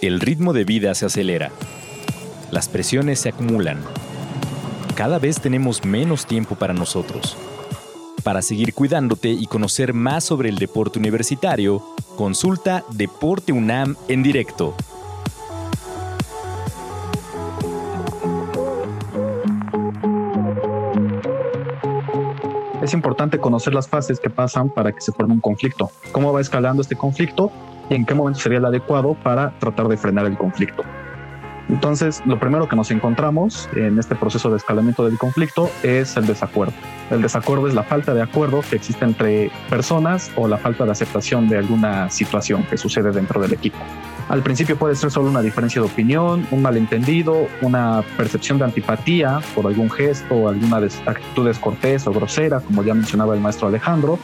El ritmo de vida se acelera. Las presiones se acumulan. Cada vez tenemos menos tiempo para nosotros. Para seguir cuidándote y conocer más sobre el deporte universitario, consulta Deporte UNAM en directo. Es importante conocer las fases que pasan para que se forme un conflicto, cómo va escalando este conflicto y en qué momento sería el adecuado para tratar de frenar el conflicto. Entonces, lo primero que nos encontramos en este proceso de escalamiento del conflicto es el desacuerdo. El desacuerdo es la falta de acuerdo que existe entre personas o la falta de aceptación de alguna situación que sucede dentro del equipo. Al principio puede ser solo una diferencia de opinión, un malentendido, una percepción de antipatía por algún gesto o alguna actitud descortés o grosera, como ya mencionaba el maestro Alejandro,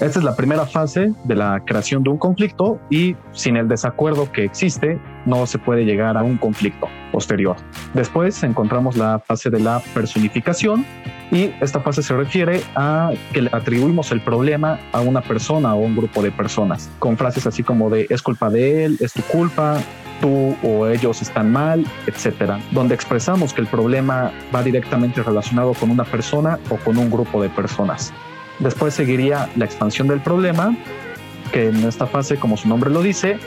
esta es la primera fase de la creación de un conflicto y sin el desacuerdo que existe no se puede llegar a un conflicto posterior. Después encontramos la fase de la personificación y esta fase se refiere a que le atribuimos el problema a una persona o un grupo de personas con frases así como de es culpa de él, es tu culpa, tú o ellos están mal, etcétera, donde expresamos que el problema va directamente relacionado con una persona o con un grupo de personas. Después seguiría la expansión del problema, que en esta fase, como su nombre lo dice,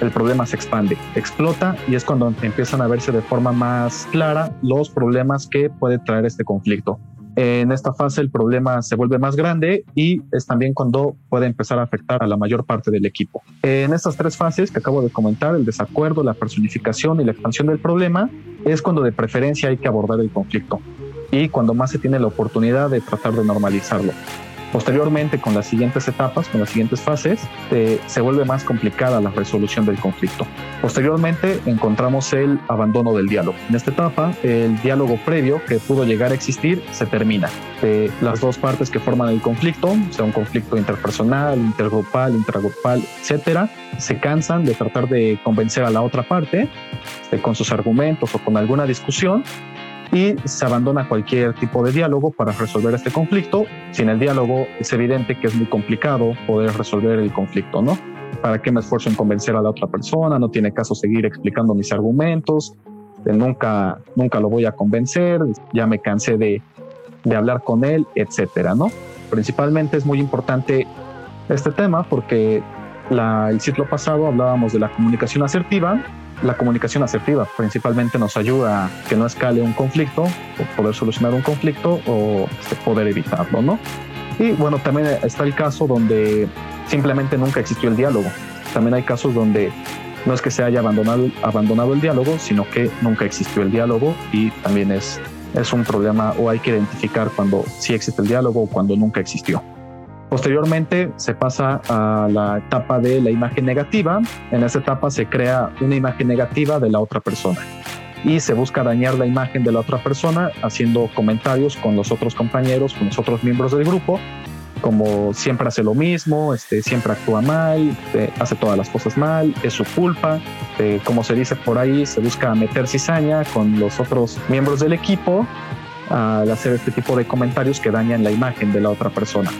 el problema se expande, explota y es cuando empiezan a verse de forma más clara los problemas que puede traer este conflicto. En esta fase el problema se vuelve más grande y es también cuando puede empezar a afectar a la mayor parte del equipo. En estas tres fases que acabo de comentar, el desacuerdo, la personificación y la expansión del problema, es cuando de preferencia hay que abordar el conflicto y cuando más se tiene la oportunidad de tratar de normalizarlo. Posteriormente, con las siguientes etapas, con las siguientes fases, eh, se vuelve más complicada la resolución del conflicto. Posteriormente, encontramos el abandono del diálogo. En esta etapa, el diálogo previo que pudo llegar a existir se termina. Eh, las dos partes que forman el conflicto, sea un conflicto interpersonal, intergrupal, intragrupal, etcétera, se cansan de tratar de convencer a la otra parte eh, con sus argumentos o con alguna discusión y se abandona cualquier tipo de diálogo para resolver este conflicto. Sin el diálogo es evidente que es muy complicado poder resolver el conflicto, ¿no? ¿Para qué me esfuerzo en convencer a la otra persona? No tiene caso seguir explicando mis argumentos. nunca, nunca lo voy a convencer. Ya me cansé de, de hablar con él, etcétera, ¿no? Principalmente es muy importante este tema porque la, el ciclo pasado hablábamos de la comunicación asertiva la comunicación asertiva principalmente nos ayuda a que no escale un conflicto, o poder solucionar un conflicto o este, poder evitarlo, ¿no? Y bueno, también está el caso donde simplemente nunca existió el diálogo. También hay casos donde no es que se haya abandonado, abandonado el diálogo, sino que nunca existió el diálogo y también es, es un problema o hay que identificar cuando sí existe el diálogo o cuando nunca existió. Posteriormente se pasa a la etapa de la imagen negativa. En esa etapa se crea una imagen negativa de la otra persona y se busca dañar la imagen de la otra persona haciendo comentarios con los otros compañeros, con los otros miembros del grupo, como siempre hace lo mismo, este, siempre actúa mal, eh, hace todas las cosas mal, es su culpa. Eh, como se dice por ahí, se busca meter cizaña con los otros miembros del equipo al hacer este tipo de comentarios que dañan la imagen de la otra persona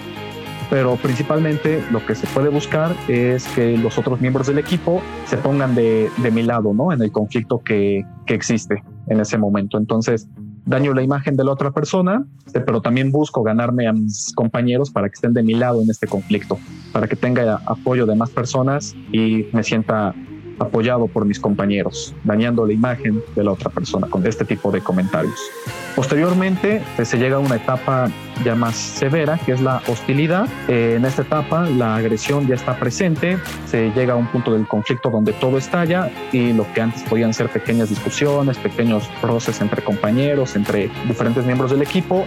pero principalmente lo que se puede buscar es que los otros miembros del equipo se pongan de, de mi lado, ¿no? En el conflicto que, que existe en ese momento. Entonces, daño la imagen de la otra persona, este, pero también busco ganarme a mis compañeros para que estén de mi lado en este conflicto, para que tenga apoyo de más personas y me sienta apoyado por mis compañeros, dañando la imagen de la otra persona con este tipo de comentarios. Posteriormente pues, se llega a una etapa ya más severa, que es la hostilidad. Eh, en esta etapa la agresión ya está presente, se llega a un punto del conflicto donde todo estalla y lo que antes podían ser pequeñas discusiones, pequeños roces entre compañeros, entre diferentes miembros del equipo,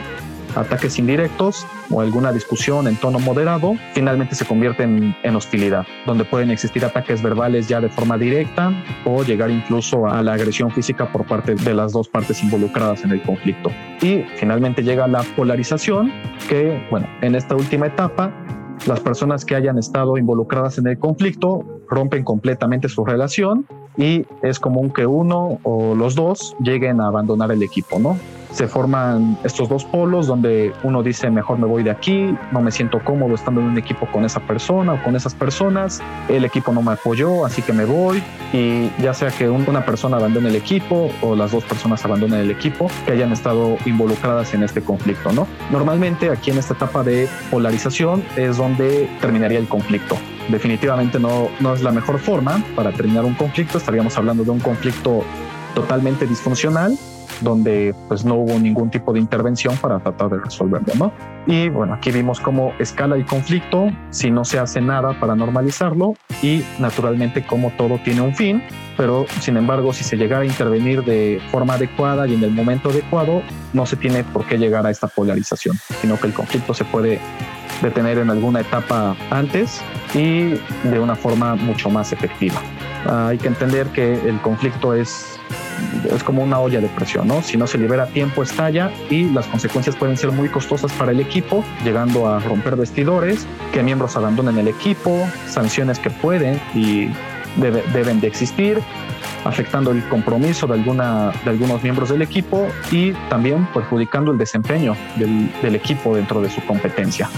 ataques indirectos o alguna discusión en tono moderado, finalmente se convierten en hostilidad, donde pueden existir ataques verbales ya de forma directa o llegar incluso a la agresión física por parte de las dos partes involucradas en el conflicto. Y finalmente llega la polarización, que, bueno, en esta última etapa las personas que hayan estado involucradas en el conflicto rompen completamente su relación y es común que uno o los dos lleguen a abandonar el equipo, ¿no? Se forman estos dos polos donde uno dice mejor me voy de aquí, no me siento cómodo estando en un equipo con esa persona o con esas personas, el equipo no me apoyó, así que me voy y ya sea que una persona abandone el equipo o las dos personas abandonen el equipo que hayan estado involucradas en este conflicto, ¿no? Normalmente aquí en esta etapa de polarización es donde terminaría el conflicto definitivamente no, no es la mejor forma para terminar un conflicto. Estaríamos hablando de un conflicto totalmente disfuncional donde pues no hubo ningún tipo de intervención para tratar de resolverlo, ¿no? Y bueno, aquí vimos cómo escala el conflicto si no se hace nada para normalizarlo y naturalmente cómo todo tiene un fin, pero sin embargo si se llegara a intervenir de forma adecuada y en el momento adecuado, no se tiene por qué llegar a esta polarización, sino que el conflicto se puede detener en alguna etapa antes y de una forma mucho más efectiva. Hay que entender que el conflicto es, es como una olla de presión, ¿no? Si no se libera tiempo, estalla y las consecuencias pueden ser muy costosas para el equipo, llegando a romper vestidores, que miembros abandonen el equipo, sanciones que pueden y deben de existir, afectando el compromiso de, alguna, de algunos miembros del equipo y también perjudicando el desempeño del equipo dentro de su competencia.